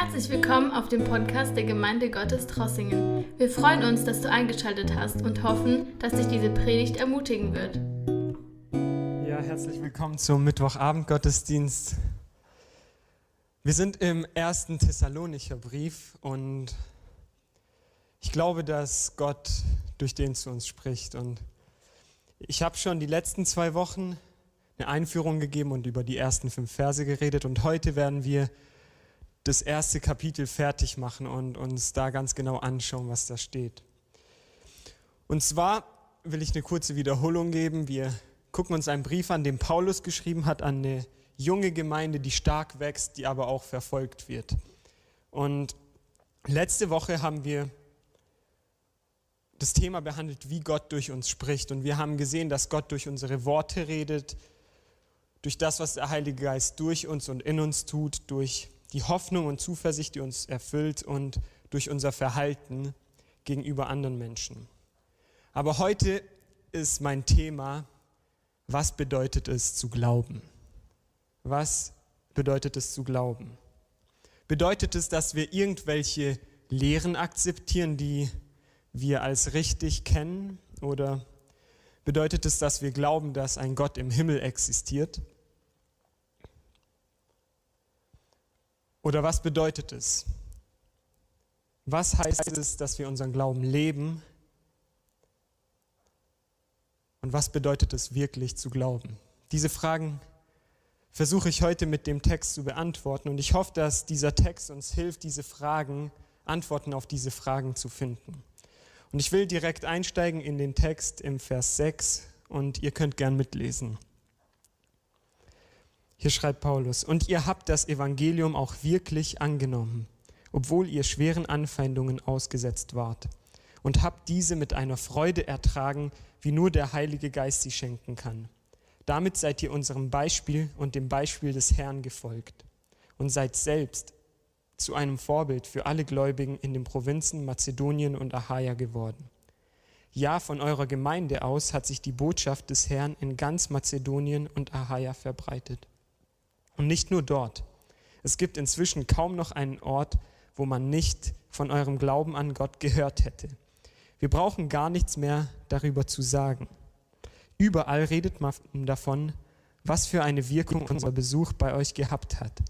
Herzlich willkommen auf dem Podcast der Gemeinde Gottes Trossingen. Wir freuen uns, dass du eingeschaltet hast und hoffen, dass dich diese Predigt ermutigen wird. Ja, herzlich willkommen zum Mittwochabend-Gottesdienst. Wir sind im ersten Thessalonicher Brief und ich glaube, dass Gott durch den zu uns spricht. Und ich habe schon die letzten zwei Wochen eine Einführung gegeben und über die ersten fünf Verse geredet und heute werden wir das erste Kapitel fertig machen und uns da ganz genau anschauen, was da steht. Und zwar will ich eine kurze Wiederholung geben. Wir gucken uns einen Brief an, den Paulus geschrieben hat an eine junge Gemeinde, die stark wächst, die aber auch verfolgt wird. Und letzte Woche haben wir das Thema behandelt, wie Gott durch uns spricht. Und wir haben gesehen, dass Gott durch unsere Worte redet, durch das, was der Heilige Geist durch uns und in uns tut, durch die Hoffnung und Zuversicht, die uns erfüllt und durch unser Verhalten gegenüber anderen Menschen. Aber heute ist mein Thema, was bedeutet es zu glauben? Was bedeutet es zu glauben? Bedeutet es, dass wir irgendwelche Lehren akzeptieren, die wir als richtig kennen? Oder bedeutet es, dass wir glauben, dass ein Gott im Himmel existiert? Oder was bedeutet es? Was heißt es, dass wir unseren Glauben leben? Und was bedeutet es wirklich zu glauben? Diese Fragen versuche ich heute mit dem Text zu beantworten und ich hoffe, dass dieser Text uns hilft, diese Fragen, Antworten auf diese Fragen zu finden. Und ich will direkt einsteigen in den Text im Vers 6 und ihr könnt gern mitlesen. Hier schreibt Paulus, und ihr habt das Evangelium auch wirklich angenommen, obwohl ihr schweren Anfeindungen ausgesetzt wart, und habt diese mit einer Freude ertragen, wie nur der Heilige Geist sie schenken kann. Damit seid ihr unserem Beispiel und dem Beispiel des Herrn gefolgt und seid selbst zu einem Vorbild für alle Gläubigen in den Provinzen Mazedonien und Achaia geworden. Ja, von eurer Gemeinde aus hat sich die Botschaft des Herrn in ganz Mazedonien und Achaia verbreitet. Und nicht nur dort. Es gibt inzwischen kaum noch einen Ort, wo man nicht von eurem Glauben an Gott gehört hätte. Wir brauchen gar nichts mehr darüber zu sagen. Überall redet man davon, was für eine Wirkung unser Besuch bei euch gehabt hat.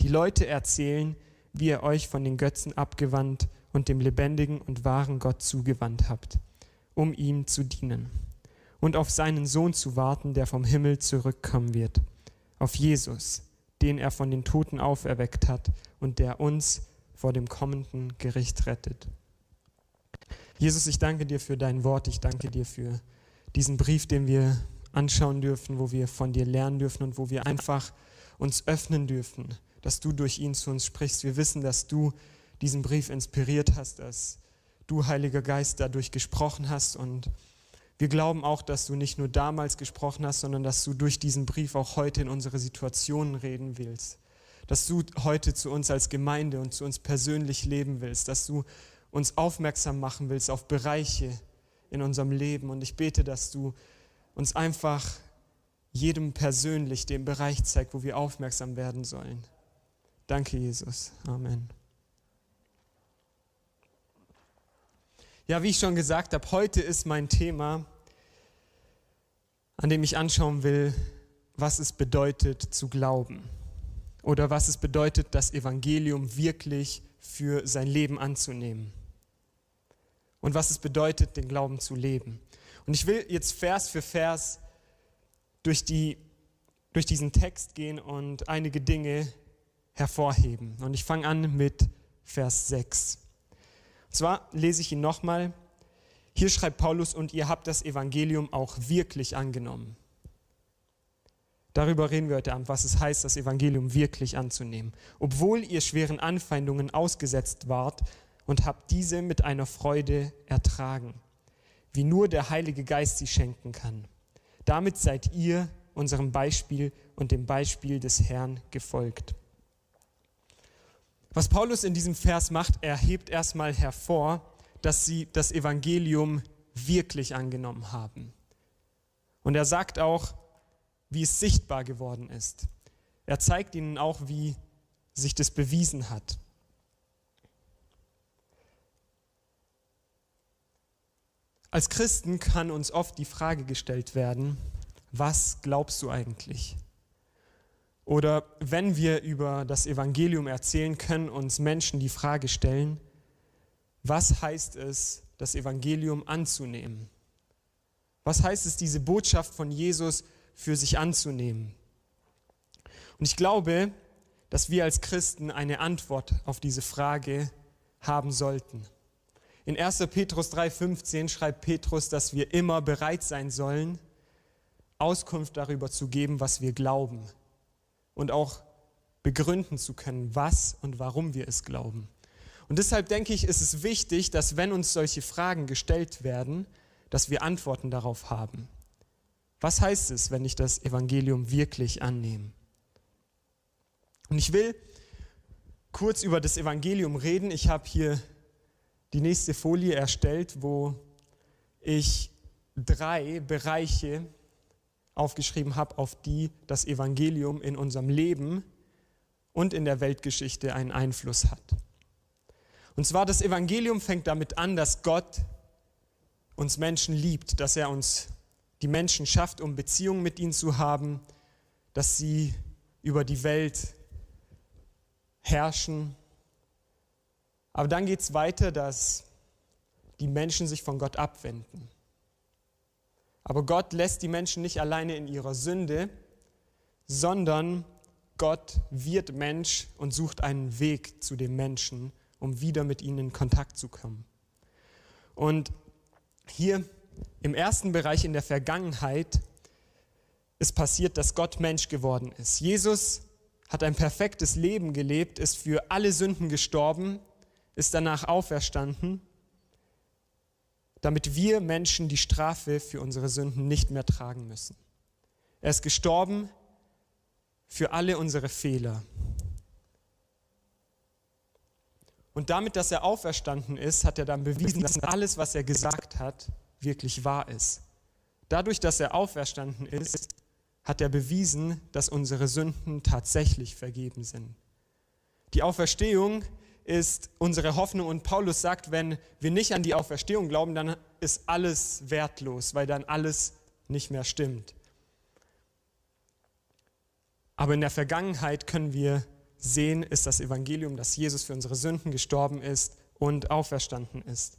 Die Leute erzählen, wie ihr euch von den Götzen abgewandt und dem lebendigen und wahren Gott zugewandt habt, um ihm zu dienen und auf seinen Sohn zu warten, der vom Himmel zurückkommen wird, auf Jesus, den er von den Toten auferweckt hat und der uns vor dem kommenden Gericht rettet. Jesus, ich danke dir für dein Wort, ich danke dir für diesen Brief, den wir anschauen dürfen, wo wir von dir lernen dürfen und wo wir einfach uns öffnen dürfen dass du durch ihn zu uns sprichst. Wir wissen, dass du diesen Brief inspiriert hast, dass du, Heiliger Geist, dadurch gesprochen hast. Und wir glauben auch, dass du nicht nur damals gesprochen hast, sondern dass du durch diesen Brief auch heute in unsere Situationen reden willst. Dass du heute zu uns als Gemeinde und zu uns persönlich leben willst. Dass du uns aufmerksam machen willst auf Bereiche in unserem Leben. Und ich bete, dass du uns einfach jedem persönlich den Bereich zeigt, wo wir aufmerksam werden sollen. Danke, Jesus. Amen. Ja, wie ich schon gesagt habe, heute ist mein Thema, an dem ich anschauen will, was es bedeutet zu glauben oder was es bedeutet, das Evangelium wirklich für sein Leben anzunehmen und was es bedeutet, den Glauben zu leben. Und ich will jetzt Vers für Vers durch, die, durch diesen Text gehen und einige Dinge hervorheben. Und ich fange an mit Vers 6. Zwar lese ich ihn nochmal. Hier schreibt Paulus, und ihr habt das Evangelium auch wirklich angenommen. Darüber reden wir heute Abend, was es heißt, das Evangelium wirklich anzunehmen. Obwohl ihr schweren Anfeindungen ausgesetzt wart und habt diese mit einer Freude ertragen, wie nur der Heilige Geist sie schenken kann. Damit seid ihr unserem Beispiel und dem Beispiel des Herrn gefolgt. Was Paulus in diesem Vers macht, er hebt erstmal hervor, dass sie das Evangelium wirklich angenommen haben. Und er sagt auch, wie es sichtbar geworden ist. Er zeigt ihnen auch, wie sich das bewiesen hat. Als Christen kann uns oft die Frage gestellt werden, was glaubst du eigentlich? Oder wenn wir über das Evangelium erzählen, können uns Menschen die Frage stellen, was heißt es, das Evangelium anzunehmen? Was heißt es, diese Botschaft von Jesus für sich anzunehmen? Und ich glaube, dass wir als Christen eine Antwort auf diese Frage haben sollten. In 1. Petrus 3:15 schreibt Petrus, dass wir immer bereit sein sollen, Auskunft darüber zu geben, was wir glauben und auch begründen zu können, was und warum wir es glauben. Und deshalb denke ich, ist es wichtig, dass wenn uns solche Fragen gestellt werden, dass wir Antworten darauf haben. Was heißt es, wenn ich das Evangelium wirklich annehme? Und ich will kurz über das Evangelium reden. Ich habe hier die nächste Folie erstellt, wo ich drei Bereiche aufgeschrieben habe, auf die das Evangelium in unserem Leben und in der Weltgeschichte einen Einfluss hat. Und zwar das Evangelium fängt damit an, dass Gott uns Menschen liebt, dass er uns die Menschen schafft, um Beziehungen mit ihnen zu haben, dass sie über die Welt herrschen. Aber dann geht es weiter, dass die Menschen sich von Gott abwenden. Aber Gott lässt die Menschen nicht alleine in ihrer Sünde, sondern Gott wird Mensch und sucht einen Weg zu dem Menschen, um wieder mit ihnen in Kontakt zu kommen. Und hier im ersten Bereich in der Vergangenheit ist passiert, dass Gott Mensch geworden ist. Jesus hat ein perfektes Leben gelebt, ist für alle Sünden gestorben, ist danach auferstanden damit wir Menschen die Strafe für unsere Sünden nicht mehr tragen müssen. Er ist gestorben für alle unsere Fehler. Und damit, dass er auferstanden ist, hat er dann bewiesen, dass alles, was er gesagt hat, wirklich wahr ist. Dadurch, dass er auferstanden ist, hat er bewiesen, dass unsere Sünden tatsächlich vergeben sind. Die Auferstehung ist unsere Hoffnung. Und Paulus sagt, wenn wir nicht an die Auferstehung glauben, dann ist alles wertlos, weil dann alles nicht mehr stimmt. Aber in der Vergangenheit können wir sehen, ist das Evangelium, dass Jesus für unsere Sünden gestorben ist und auferstanden ist.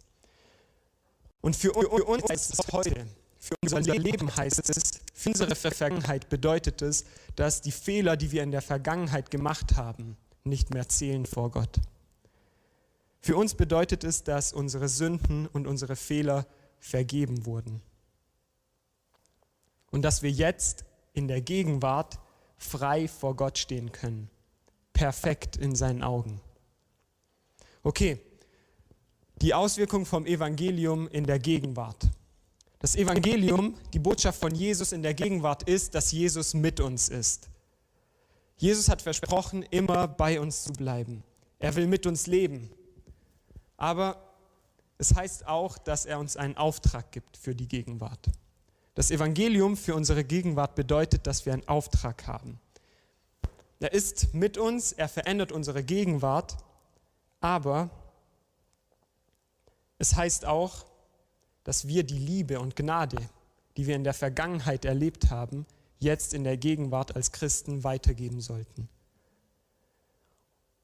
Und für, uns ist es heute, für unser Leben heißt es, für unsere Vergangenheit bedeutet es, dass die Fehler, die wir in der Vergangenheit gemacht haben, nicht mehr zählen vor Gott. Für uns bedeutet es, dass unsere Sünden und unsere Fehler vergeben wurden. Und dass wir jetzt in der Gegenwart frei vor Gott stehen können. Perfekt in seinen Augen. Okay, die Auswirkung vom Evangelium in der Gegenwart. Das Evangelium, die Botschaft von Jesus in der Gegenwart ist, dass Jesus mit uns ist. Jesus hat versprochen, immer bei uns zu bleiben. Er will mit uns leben. Aber es heißt auch, dass er uns einen Auftrag gibt für die Gegenwart. Das Evangelium für unsere Gegenwart bedeutet, dass wir einen Auftrag haben. Er ist mit uns, er verändert unsere Gegenwart, aber es heißt auch, dass wir die Liebe und Gnade, die wir in der Vergangenheit erlebt haben, jetzt in der Gegenwart als Christen weitergeben sollten.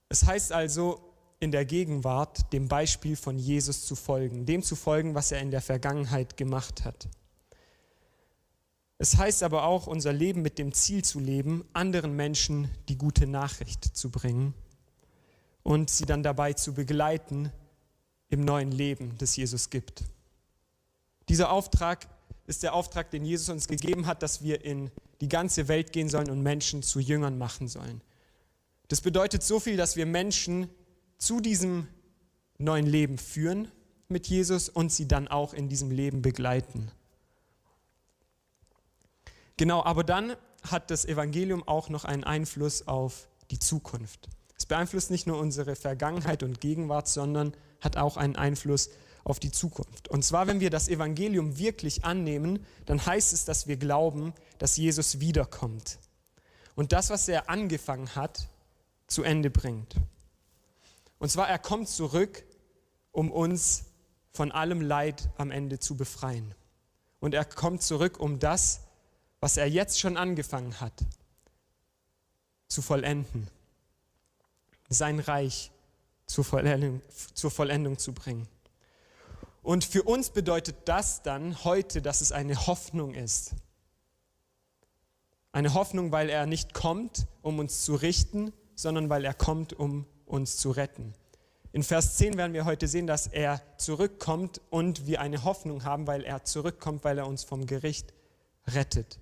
Es heißt also, in der Gegenwart dem Beispiel von Jesus zu folgen, dem zu folgen, was er in der Vergangenheit gemacht hat. Es heißt aber auch, unser Leben mit dem Ziel zu leben, anderen Menschen die gute Nachricht zu bringen und sie dann dabei zu begleiten im neuen Leben, das Jesus gibt. Dieser Auftrag ist der Auftrag, den Jesus uns gegeben hat, dass wir in die ganze Welt gehen sollen und Menschen zu Jüngern machen sollen. Das bedeutet so viel, dass wir Menschen zu diesem neuen Leben führen mit Jesus und sie dann auch in diesem Leben begleiten. Genau, aber dann hat das Evangelium auch noch einen Einfluss auf die Zukunft. Es beeinflusst nicht nur unsere Vergangenheit und Gegenwart, sondern hat auch einen Einfluss auf die Zukunft. Und zwar, wenn wir das Evangelium wirklich annehmen, dann heißt es, dass wir glauben, dass Jesus wiederkommt und das, was er angefangen hat, zu Ende bringt. Und zwar, er kommt zurück, um uns von allem Leid am Ende zu befreien. Und er kommt zurück, um das, was er jetzt schon angefangen hat, zu vollenden. Sein Reich zur Vollendung, zur Vollendung zu bringen. Und für uns bedeutet das dann heute, dass es eine Hoffnung ist. Eine Hoffnung, weil er nicht kommt, um uns zu richten, sondern weil er kommt, um uns zu retten. In Vers 10 werden wir heute sehen, dass er zurückkommt und wir eine Hoffnung haben, weil er zurückkommt, weil er uns vom Gericht rettet.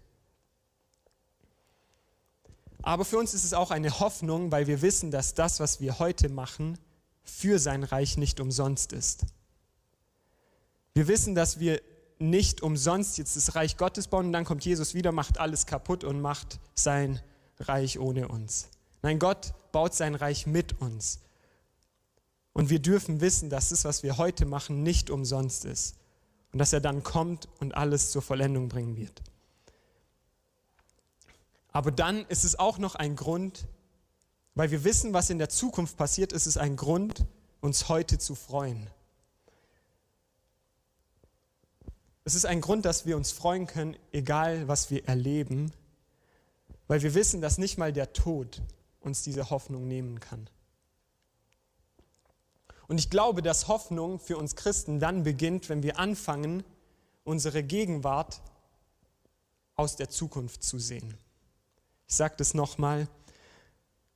Aber für uns ist es auch eine Hoffnung, weil wir wissen, dass das, was wir heute machen, für sein Reich nicht umsonst ist. Wir wissen, dass wir nicht umsonst jetzt das Reich Gottes bauen und dann kommt Jesus wieder, macht alles kaputt und macht sein Reich ohne uns. Nein, Gott baut sein Reich mit uns. Und wir dürfen wissen, dass das, was wir heute machen, nicht umsonst ist. Und dass er dann kommt und alles zur Vollendung bringen wird. Aber dann ist es auch noch ein Grund, weil wir wissen, was in der Zukunft passiert, ist es ein Grund, uns heute zu freuen. Es ist ein Grund, dass wir uns freuen können, egal was wir erleben, weil wir wissen, dass nicht mal der Tod uns diese Hoffnung nehmen kann. Und ich glaube, dass Hoffnung für uns Christen dann beginnt, wenn wir anfangen, unsere Gegenwart aus der Zukunft zu sehen. Ich sage das nochmal.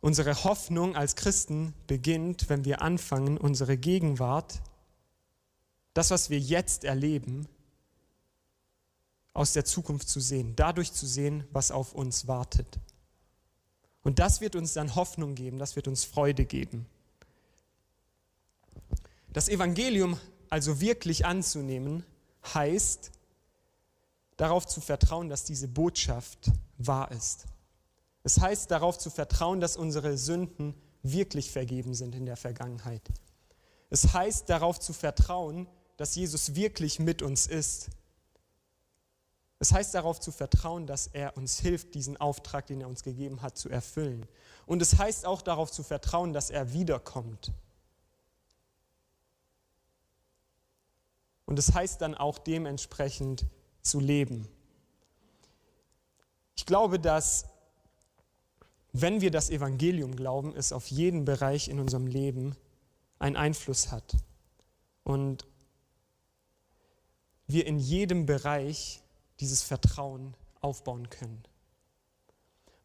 Unsere Hoffnung als Christen beginnt, wenn wir anfangen, unsere Gegenwart, das, was wir jetzt erleben, aus der Zukunft zu sehen, dadurch zu sehen, was auf uns wartet. Und das wird uns dann Hoffnung geben, das wird uns Freude geben. Das Evangelium also wirklich anzunehmen, heißt darauf zu vertrauen, dass diese Botschaft wahr ist. Es heißt darauf zu vertrauen, dass unsere Sünden wirklich vergeben sind in der Vergangenheit. Es heißt darauf zu vertrauen, dass Jesus wirklich mit uns ist es heißt darauf zu vertrauen, dass er uns hilft, diesen Auftrag, den er uns gegeben hat, zu erfüllen. Und es heißt auch darauf zu vertrauen, dass er wiederkommt. Und es heißt dann auch dementsprechend zu leben. Ich glaube, dass wenn wir das Evangelium glauben, es auf jeden Bereich in unserem Leben einen Einfluss hat. Und wir in jedem Bereich dieses Vertrauen aufbauen können.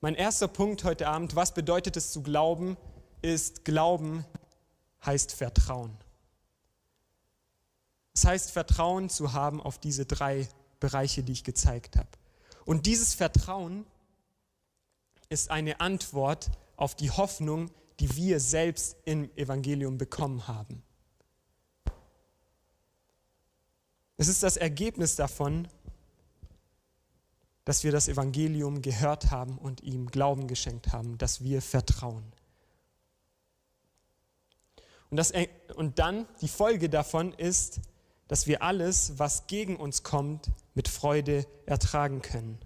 Mein erster Punkt heute Abend, was bedeutet es zu glauben, ist Glauben heißt Vertrauen. Es heißt Vertrauen zu haben auf diese drei Bereiche, die ich gezeigt habe. Und dieses Vertrauen ist eine Antwort auf die Hoffnung, die wir selbst im Evangelium bekommen haben. Es ist das Ergebnis davon, dass wir das Evangelium gehört haben und ihm Glauben geschenkt haben, dass wir vertrauen. Und, das, und dann die Folge davon ist, dass wir alles, was gegen uns kommt, mit Freude ertragen können.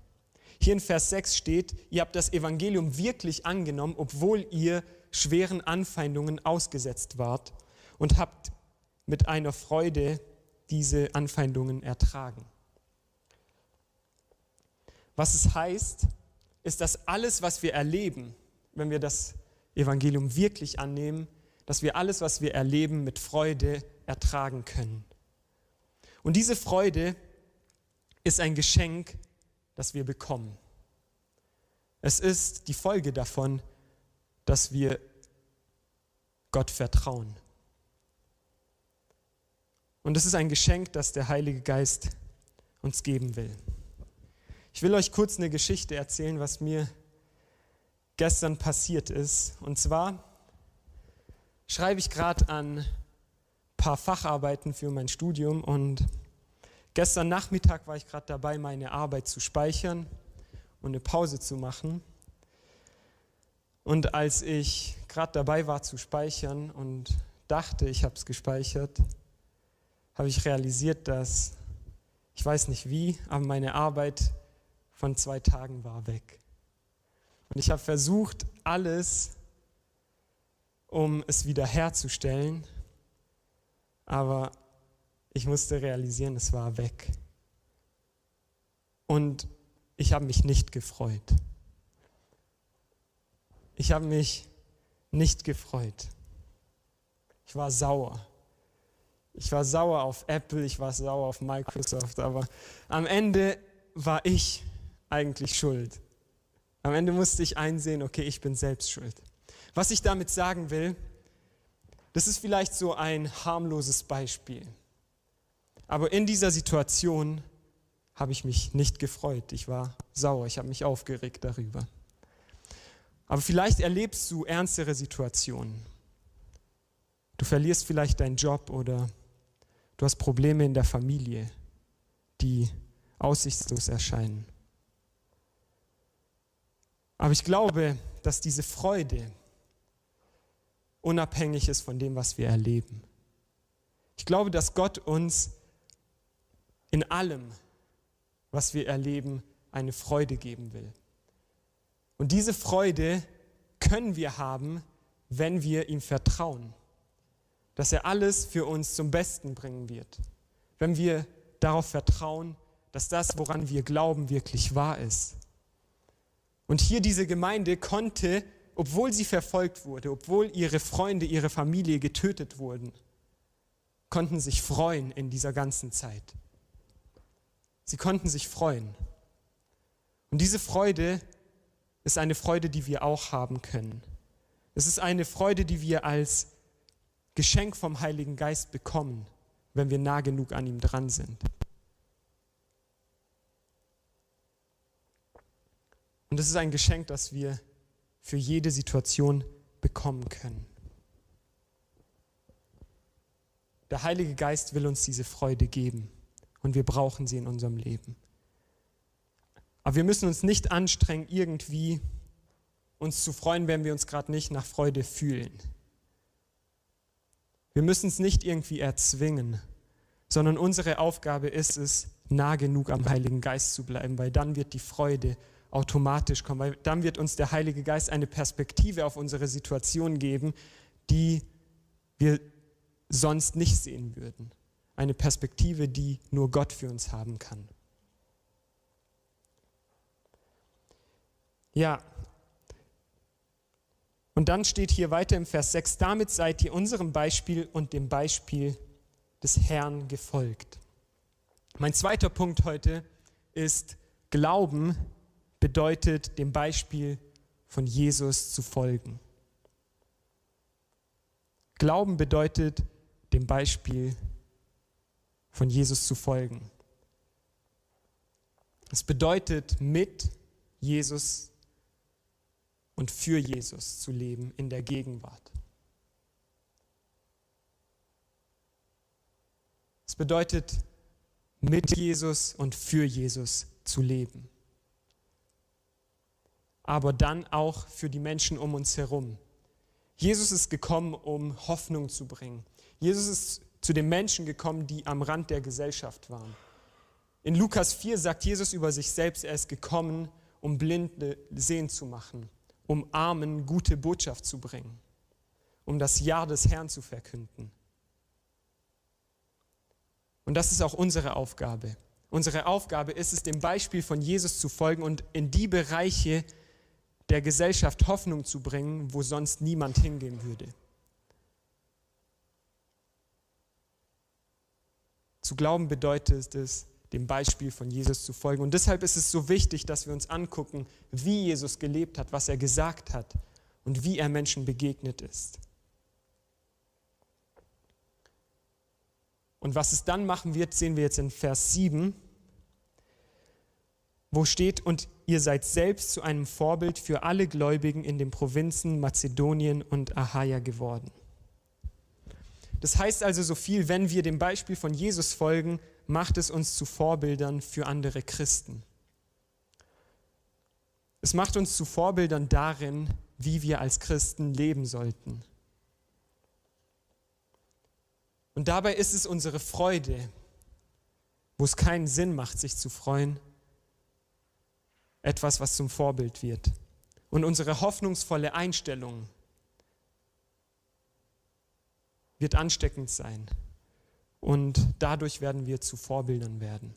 Hier in Vers 6 steht, ihr habt das Evangelium wirklich angenommen, obwohl ihr schweren Anfeindungen ausgesetzt wart und habt mit einer Freude diese Anfeindungen ertragen. Was es heißt, ist, dass alles, was wir erleben, wenn wir das Evangelium wirklich annehmen, dass wir alles, was wir erleben, mit Freude ertragen können. Und diese Freude ist ein Geschenk, das wir bekommen. Es ist die Folge davon, dass wir Gott vertrauen. Und es ist ein Geschenk, das der Heilige Geist uns geben will. Ich will euch kurz eine Geschichte erzählen, was mir gestern passiert ist. Und zwar schreibe ich gerade an ein paar Facharbeiten für mein Studium und gestern Nachmittag war ich gerade dabei, meine Arbeit zu speichern und eine Pause zu machen. Und als ich gerade dabei war zu speichern und dachte, ich habe es gespeichert, habe ich realisiert, dass ich weiß nicht wie, aber meine Arbeit von zwei Tagen war weg. Und ich habe versucht, alles, um es wiederherzustellen, aber ich musste realisieren, es war weg. Und ich habe mich nicht gefreut. Ich habe mich nicht gefreut. Ich war sauer. Ich war sauer auf Apple, ich war sauer auf Microsoft, aber am Ende war ich eigentlich schuld. Am Ende musste ich einsehen, okay, ich bin selbst schuld. Was ich damit sagen will, das ist vielleicht so ein harmloses Beispiel. Aber in dieser Situation habe ich mich nicht gefreut. Ich war sauer, ich habe mich aufgeregt darüber. Aber vielleicht erlebst du ernstere Situationen. Du verlierst vielleicht deinen Job oder du hast Probleme in der Familie, die aussichtslos erscheinen. Aber ich glaube, dass diese Freude unabhängig ist von dem, was wir erleben. Ich glaube, dass Gott uns in allem, was wir erleben, eine Freude geben will. Und diese Freude können wir haben, wenn wir ihm vertrauen, dass er alles für uns zum Besten bringen wird. Wenn wir darauf vertrauen, dass das, woran wir glauben, wirklich wahr ist. Und hier diese Gemeinde konnte, obwohl sie verfolgt wurde, obwohl ihre Freunde, ihre Familie getötet wurden, konnten sich freuen in dieser ganzen Zeit. Sie konnten sich freuen. Und diese Freude ist eine Freude, die wir auch haben können. Es ist eine Freude, die wir als Geschenk vom Heiligen Geist bekommen, wenn wir nah genug an ihm dran sind. Und es ist ein Geschenk, das wir für jede Situation bekommen können. Der Heilige Geist will uns diese Freude geben und wir brauchen sie in unserem Leben. Aber wir müssen uns nicht anstrengen, irgendwie uns zu freuen, wenn wir uns gerade nicht nach Freude fühlen. Wir müssen es nicht irgendwie erzwingen, sondern unsere Aufgabe ist es, nah genug am Heiligen Geist zu bleiben, weil dann wird die Freude automatisch kommen, weil dann wird uns der Heilige Geist eine Perspektive auf unsere Situation geben, die wir sonst nicht sehen würden. Eine Perspektive, die nur Gott für uns haben kann. Ja. Und dann steht hier weiter im Vers 6, damit seid ihr unserem Beispiel und dem Beispiel des Herrn gefolgt. Mein zweiter Punkt heute ist, Glauben bedeutet, dem Beispiel von Jesus zu folgen. Glauben bedeutet, dem Beispiel von Jesus zu folgen. Es bedeutet, mit Jesus und für Jesus zu leben in der Gegenwart. Es bedeutet, mit Jesus und für Jesus zu leben. Aber dann auch für die Menschen um uns herum. Jesus ist gekommen, um Hoffnung zu bringen. Jesus ist zu den Menschen gekommen, die am Rand der Gesellschaft waren. In Lukas 4 sagt Jesus über sich selbst, er ist gekommen, um Blinde sehen zu machen um Armen gute Botschaft zu bringen, um das Jahr des Herrn zu verkünden. Und das ist auch unsere Aufgabe. Unsere Aufgabe ist es, dem Beispiel von Jesus zu folgen und in die Bereiche der Gesellschaft Hoffnung zu bringen, wo sonst niemand hingehen würde. Zu glauben bedeutet es, dem Beispiel von Jesus zu folgen. Und deshalb ist es so wichtig, dass wir uns angucken, wie Jesus gelebt hat, was er gesagt hat und wie er Menschen begegnet ist. Und was es dann machen wird, sehen wir jetzt in Vers 7, wo steht, und ihr seid selbst zu einem Vorbild für alle Gläubigen in den Provinzen Mazedonien und Achaia geworden. Das heißt also so viel, wenn wir dem Beispiel von Jesus folgen, macht es uns zu Vorbildern für andere Christen. Es macht uns zu Vorbildern darin, wie wir als Christen leben sollten. Und dabei ist es unsere Freude, wo es keinen Sinn macht, sich zu freuen, etwas, was zum Vorbild wird. Und unsere hoffnungsvolle Einstellung wird ansteckend sein und dadurch werden wir zu Vorbildern werden.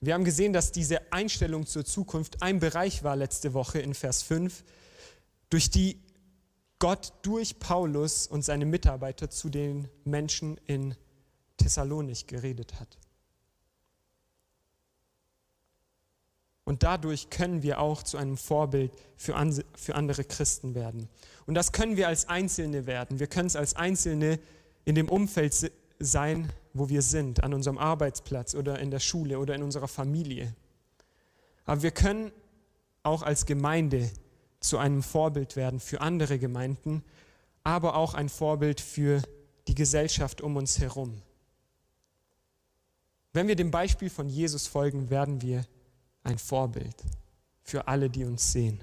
Wir haben gesehen, dass diese Einstellung zur Zukunft ein Bereich war letzte Woche in Vers 5, durch die Gott durch Paulus und seine Mitarbeiter zu den Menschen in Thessalonik geredet hat. Und dadurch können wir auch zu einem Vorbild für, andere Christen werden. Und das können wir als Einzelne werden. Wir können es als Einzelne in dem Umfeld sein, wo wir sind, an unserem Arbeitsplatz oder in der Schule oder in unserer Familie. Aber wir können auch als Gemeinde zu einem Vorbild werden für andere Gemeinden, aber auch ein Vorbild für die Gesellschaft um uns herum. Wenn wir dem Beispiel von Jesus folgen, werden wir ein Vorbild für alle, die uns sehen.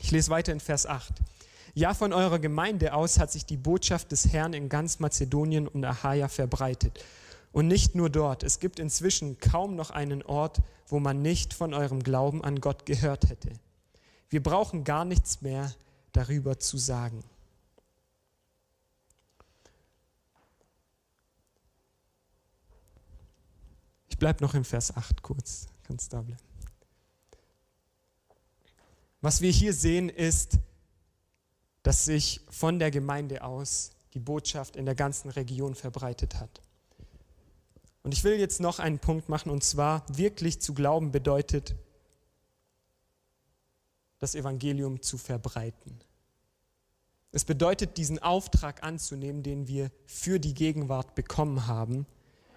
Ich lese weiter in Vers 8. Ja, von eurer Gemeinde aus hat sich die Botschaft des Herrn in ganz Mazedonien und Achaia verbreitet. Und nicht nur dort. Es gibt inzwischen kaum noch einen Ort, wo man nicht von eurem Glauben an Gott gehört hätte. Wir brauchen gar nichts mehr darüber zu sagen. Ich bleibe noch im Vers 8 kurz. Kannst da bleiben. Was wir hier sehen, ist, dass sich von der Gemeinde aus die Botschaft in der ganzen Region verbreitet hat. Und ich will jetzt noch einen Punkt machen, und zwar wirklich zu glauben bedeutet, das Evangelium zu verbreiten. Es bedeutet, diesen Auftrag anzunehmen, den wir für die Gegenwart bekommen haben,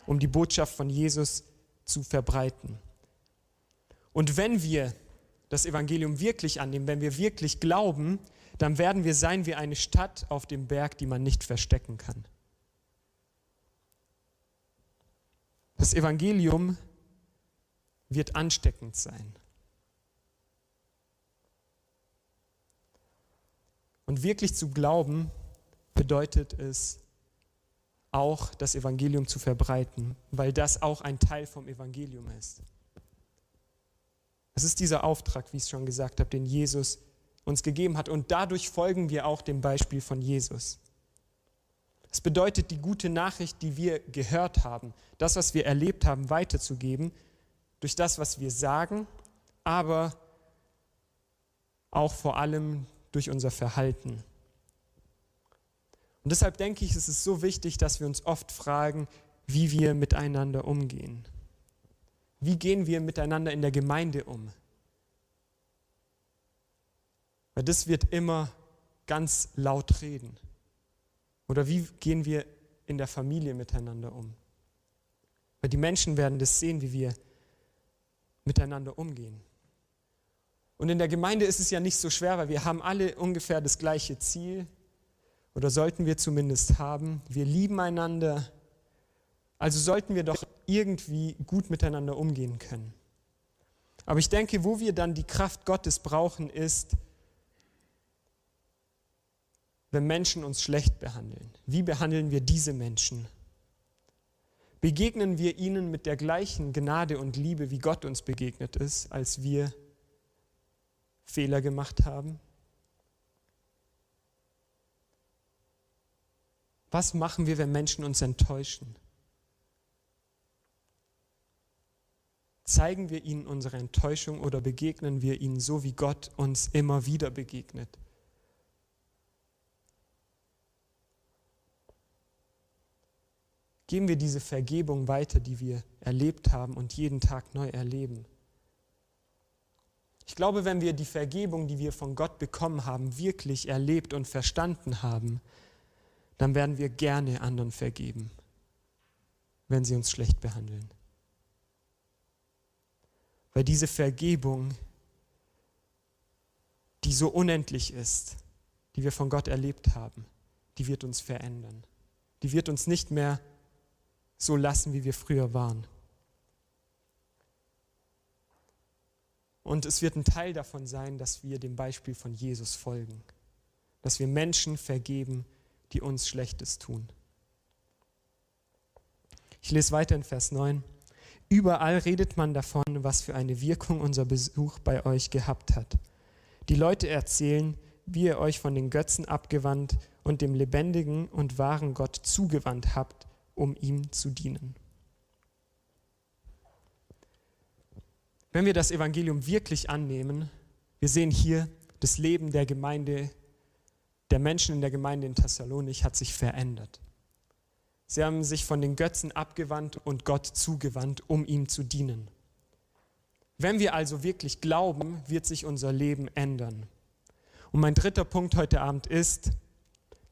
um die Botschaft von Jesus zu verbreiten. Und wenn wir das Evangelium wirklich annehmen, wenn wir wirklich glauben, dann werden wir sein wie eine Stadt auf dem Berg, die man nicht verstecken kann. Das Evangelium wird ansteckend sein. Und wirklich zu glauben bedeutet es auch, das Evangelium zu verbreiten, weil das auch ein Teil vom Evangelium ist. Es ist dieser Auftrag, wie ich es schon gesagt habe, den Jesus uns gegeben hat. Und dadurch folgen wir auch dem Beispiel von Jesus. Es bedeutet, die gute Nachricht, die wir gehört haben, das, was wir erlebt haben, weiterzugeben, durch das, was wir sagen, aber auch vor allem durch unser Verhalten. Und deshalb denke ich, es ist so wichtig, dass wir uns oft fragen, wie wir miteinander umgehen. Wie gehen wir miteinander in der Gemeinde um? Weil das wird immer ganz laut reden. Oder wie gehen wir in der Familie miteinander um? Weil die Menschen werden das sehen, wie wir miteinander umgehen. Und in der Gemeinde ist es ja nicht so schwer, weil wir haben alle ungefähr das gleiche Ziel oder sollten wir zumindest haben. Wir lieben einander. Also sollten wir doch irgendwie gut miteinander umgehen können. Aber ich denke, wo wir dann die Kraft Gottes brauchen, ist, wenn Menschen uns schlecht behandeln? Wie behandeln wir diese Menschen? Begegnen wir ihnen mit der gleichen Gnade und Liebe, wie Gott uns begegnet ist, als wir Fehler gemacht haben? Was machen wir, wenn Menschen uns enttäuschen? Zeigen wir ihnen unsere Enttäuschung oder begegnen wir ihnen so, wie Gott uns immer wieder begegnet? Geben wir diese Vergebung weiter, die wir erlebt haben und jeden Tag neu erleben. Ich glaube, wenn wir die Vergebung, die wir von Gott bekommen haben, wirklich erlebt und verstanden haben, dann werden wir gerne anderen vergeben, wenn sie uns schlecht behandeln. Weil diese Vergebung, die so unendlich ist, die wir von Gott erlebt haben, die wird uns verändern. Die wird uns nicht mehr so lassen, wie wir früher waren. Und es wird ein Teil davon sein, dass wir dem Beispiel von Jesus folgen, dass wir Menschen vergeben, die uns Schlechtes tun. Ich lese weiter in Vers 9. Überall redet man davon, was für eine Wirkung unser Besuch bei euch gehabt hat. Die Leute erzählen, wie ihr euch von den Götzen abgewandt und dem lebendigen und wahren Gott zugewandt habt, um ihm zu dienen. Wenn wir das Evangelium wirklich annehmen, wir sehen hier, das Leben der Gemeinde, der Menschen in der Gemeinde in Thessalonik hat sich verändert. Sie haben sich von den Götzen abgewandt und Gott zugewandt, um ihm zu dienen. Wenn wir also wirklich glauben, wird sich unser Leben ändern. Und mein dritter Punkt heute Abend ist,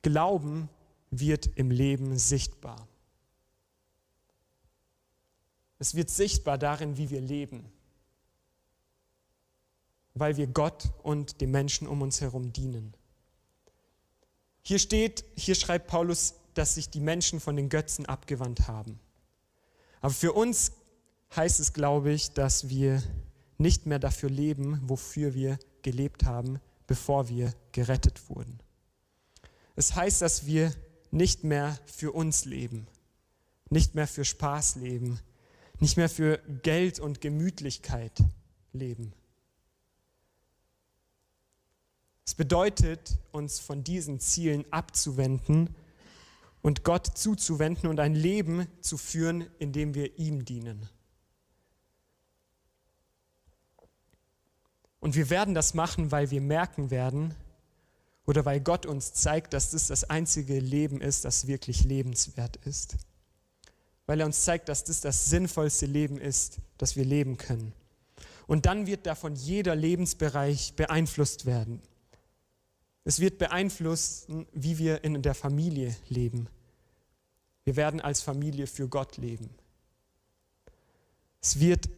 Glauben wird im Leben sichtbar. Es wird sichtbar darin, wie wir leben, weil wir Gott und den Menschen um uns herum dienen. Hier steht, hier schreibt Paulus, dass sich die Menschen von den Götzen abgewandt haben. Aber für uns heißt es, glaube ich, dass wir nicht mehr dafür leben, wofür wir gelebt haben, bevor wir gerettet wurden. Es heißt, dass wir nicht mehr für uns leben, nicht mehr für Spaß leben, nicht mehr für Geld und Gemütlichkeit leben. Es bedeutet, uns von diesen Zielen abzuwenden und Gott zuzuwenden und ein Leben zu führen, in dem wir ihm dienen. Und wir werden das machen, weil wir merken werden oder weil Gott uns zeigt, dass das das einzige Leben ist, das wirklich lebenswert ist. Weil er uns zeigt, dass das das sinnvollste Leben ist, das wir leben können. Und dann wird davon jeder Lebensbereich beeinflusst werden. Es wird beeinflussen, wie wir in der Familie leben. Wir werden als Familie für Gott leben. Es wird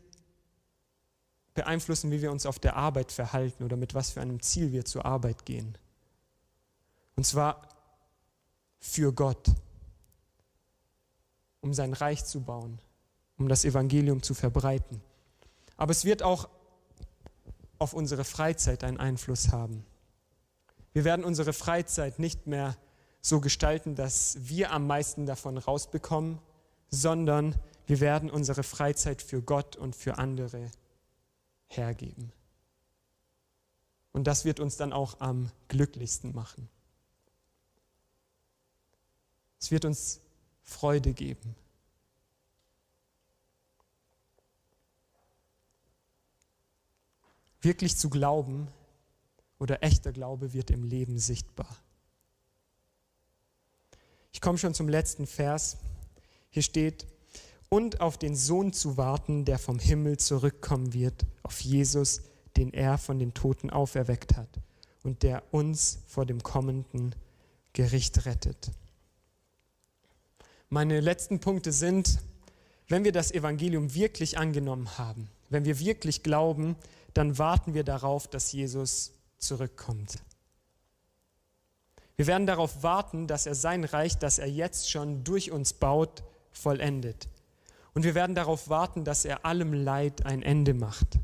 beeinflussen, wie wir uns auf der Arbeit verhalten oder mit was für einem Ziel wir zur Arbeit gehen. Und zwar für Gott, um sein Reich zu bauen, um das Evangelium zu verbreiten. Aber es wird auch auf unsere Freizeit einen Einfluss haben. Wir werden unsere Freizeit nicht mehr so gestalten, dass wir am meisten davon rausbekommen, sondern wir werden unsere Freizeit für Gott und für andere hergeben. Und das wird uns dann auch am glücklichsten machen. Es wird uns Freude geben. Wirklich zu glauben, oder echter Glaube wird im Leben sichtbar. Ich komme schon zum letzten Vers. Hier steht, und auf den Sohn zu warten, der vom Himmel zurückkommen wird, auf Jesus, den er von den Toten auferweckt hat und der uns vor dem kommenden Gericht rettet. Meine letzten Punkte sind, wenn wir das Evangelium wirklich angenommen haben, wenn wir wirklich glauben, dann warten wir darauf, dass Jesus zurückkommt. Wir werden darauf warten, dass er sein Reich, das er jetzt schon durch uns baut, vollendet. Und wir werden darauf warten, dass er allem Leid ein Ende macht.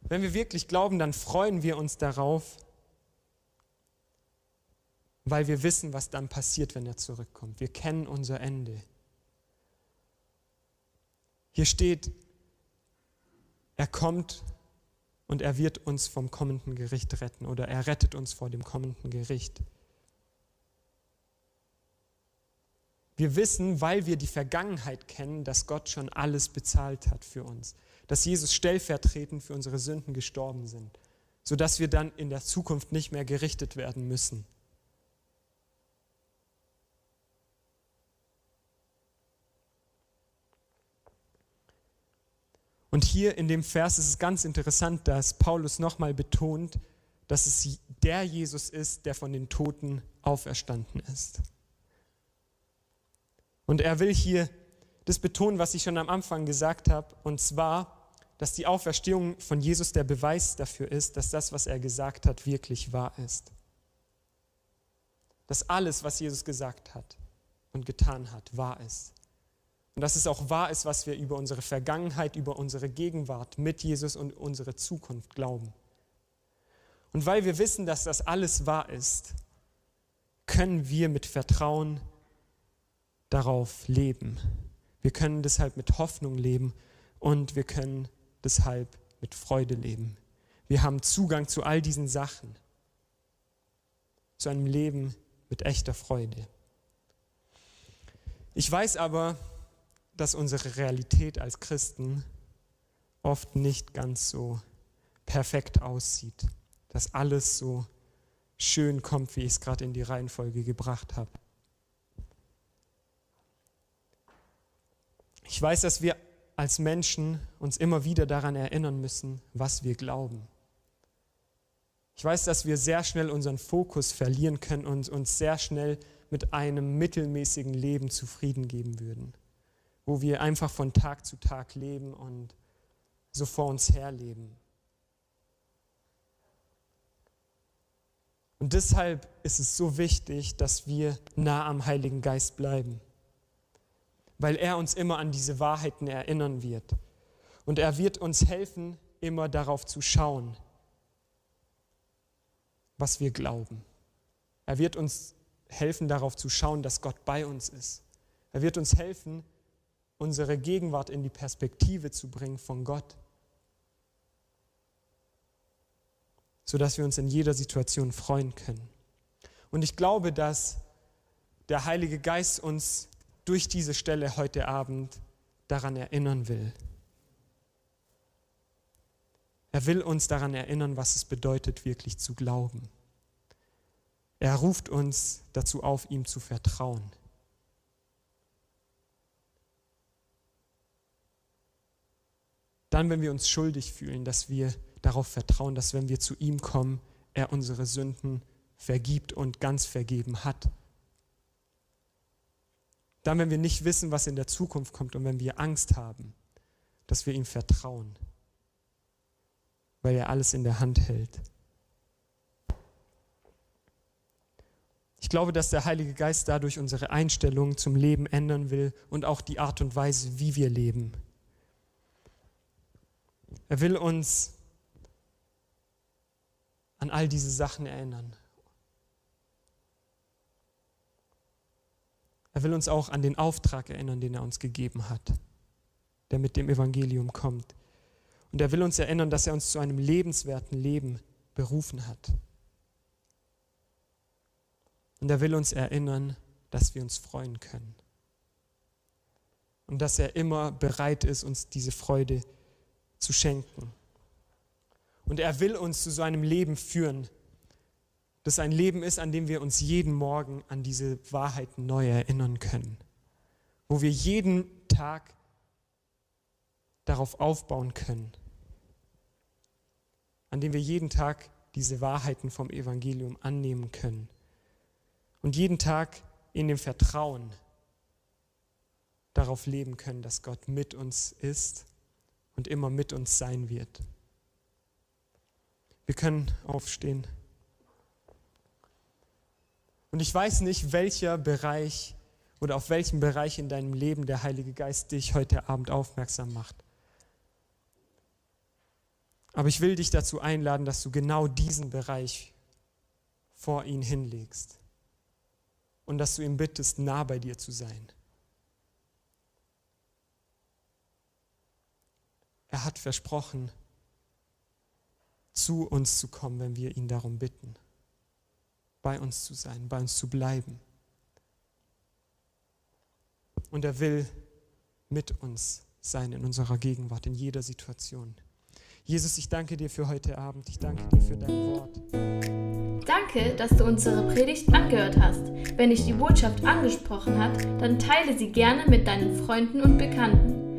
Wenn wir wirklich glauben, dann freuen wir uns darauf, weil wir wissen, was dann passiert, wenn er zurückkommt. Wir kennen unser Ende. Hier steht, er kommt und er wird uns vom kommenden Gericht retten oder er rettet uns vor dem kommenden Gericht. Wir wissen, weil wir die Vergangenheit kennen, dass Gott schon alles bezahlt hat für uns, dass Jesus stellvertretend für unsere Sünden gestorben sind, sodass wir dann in der Zukunft nicht mehr gerichtet werden müssen. Und hier in dem Vers ist es ganz interessant, dass Paulus nochmal betont, dass es der Jesus ist, der von den Toten auferstanden ist. Und er will hier das betonen, was ich schon am Anfang gesagt habe, und zwar, dass die Auferstehung von Jesus der Beweis dafür ist, dass das, was er gesagt hat, wirklich wahr ist. Dass alles, was Jesus gesagt hat und getan hat, wahr ist. Und dass es auch wahr ist, was wir über unsere Vergangenheit, über unsere Gegenwart mit Jesus und unsere Zukunft glauben. Und weil wir wissen, dass das alles wahr ist, können wir mit Vertrauen darauf leben. Wir können deshalb mit Hoffnung leben und wir können deshalb mit Freude leben. Wir haben Zugang zu all diesen Sachen, zu einem Leben mit echter Freude. Ich weiß aber, dass unsere Realität als Christen oft nicht ganz so perfekt aussieht, dass alles so schön kommt, wie ich es gerade in die Reihenfolge gebracht habe. Ich weiß, dass wir als Menschen uns immer wieder daran erinnern müssen, was wir glauben. Ich weiß, dass wir sehr schnell unseren Fokus verlieren können und uns sehr schnell mit einem mittelmäßigen Leben zufrieden geben würden, wo wir einfach von Tag zu Tag leben und so vor uns herleben. Und deshalb ist es so wichtig, dass wir nah am Heiligen Geist bleiben, weil er uns immer an diese Wahrheiten erinnern wird. Und er wird uns helfen, immer darauf zu schauen, was wir glauben. Er wird uns helfen, darauf zu schauen, dass Gott bei uns ist. Er wird uns helfen, unsere Gegenwart in die Perspektive zu bringen von Gott. sodass wir uns in jeder Situation freuen können. Und ich glaube, dass der Heilige Geist uns durch diese Stelle heute Abend daran erinnern will. Er will uns daran erinnern, was es bedeutet, wirklich zu glauben. Er ruft uns dazu auf, ihm zu vertrauen. Dann, wenn wir uns schuldig fühlen, dass wir darauf vertrauen, dass wenn wir zu ihm kommen, er unsere Sünden vergibt und ganz vergeben hat. Dann, wenn wir nicht wissen, was in der Zukunft kommt und wenn wir Angst haben, dass wir ihm vertrauen, weil er alles in der Hand hält. Ich glaube, dass der Heilige Geist dadurch unsere Einstellung zum Leben ändern will und auch die Art und Weise, wie wir leben. Er will uns an all diese Sachen erinnern. Er will uns auch an den Auftrag erinnern, den er uns gegeben hat, der mit dem Evangelium kommt. Und er will uns erinnern, dass er uns zu einem lebenswerten Leben berufen hat. Und er will uns erinnern, dass wir uns freuen können. Und dass er immer bereit ist, uns diese Freude zu schenken. Und er will uns zu so einem Leben führen, das ein Leben ist, an dem wir uns jeden Morgen an diese Wahrheiten neu erinnern können. Wo wir jeden Tag darauf aufbauen können. An dem wir jeden Tag diese Wahrheiten vom Evangelium annehmen können. Und jeden Tag in dem Vertrauen darauf leben können, dass Gott mit uns ist und immer mit uns sein wird. Wir können aufstehen. Und ich weiß nicht, welcher Bereich oder auf welchen Bereich in deinem Leben der Heilige Geist dich heute Abend aufmerksam macht. Aber ich will dich dazu einladen, dass du genau diesen Bereich vor ihn hinlegst und dass du ihm bittest, nah bei dir zu sein. Er hat versprochen, zu uns zu kommen, wenn wir ihn darum bitten, bei uns zu sein, bei uns zu bleiben. Und er will mit uns sein in unserer Gegenwart, in jeder Situation. Jesus, ich danke dir für heute Abend. Ich danke dir für dein Wort. Danke, dass du unsere Predigt angehört hast. Wenn dich die Botschaft angesprochen hat, dann teile sie gerne mit deinen Freunden und Bekannten,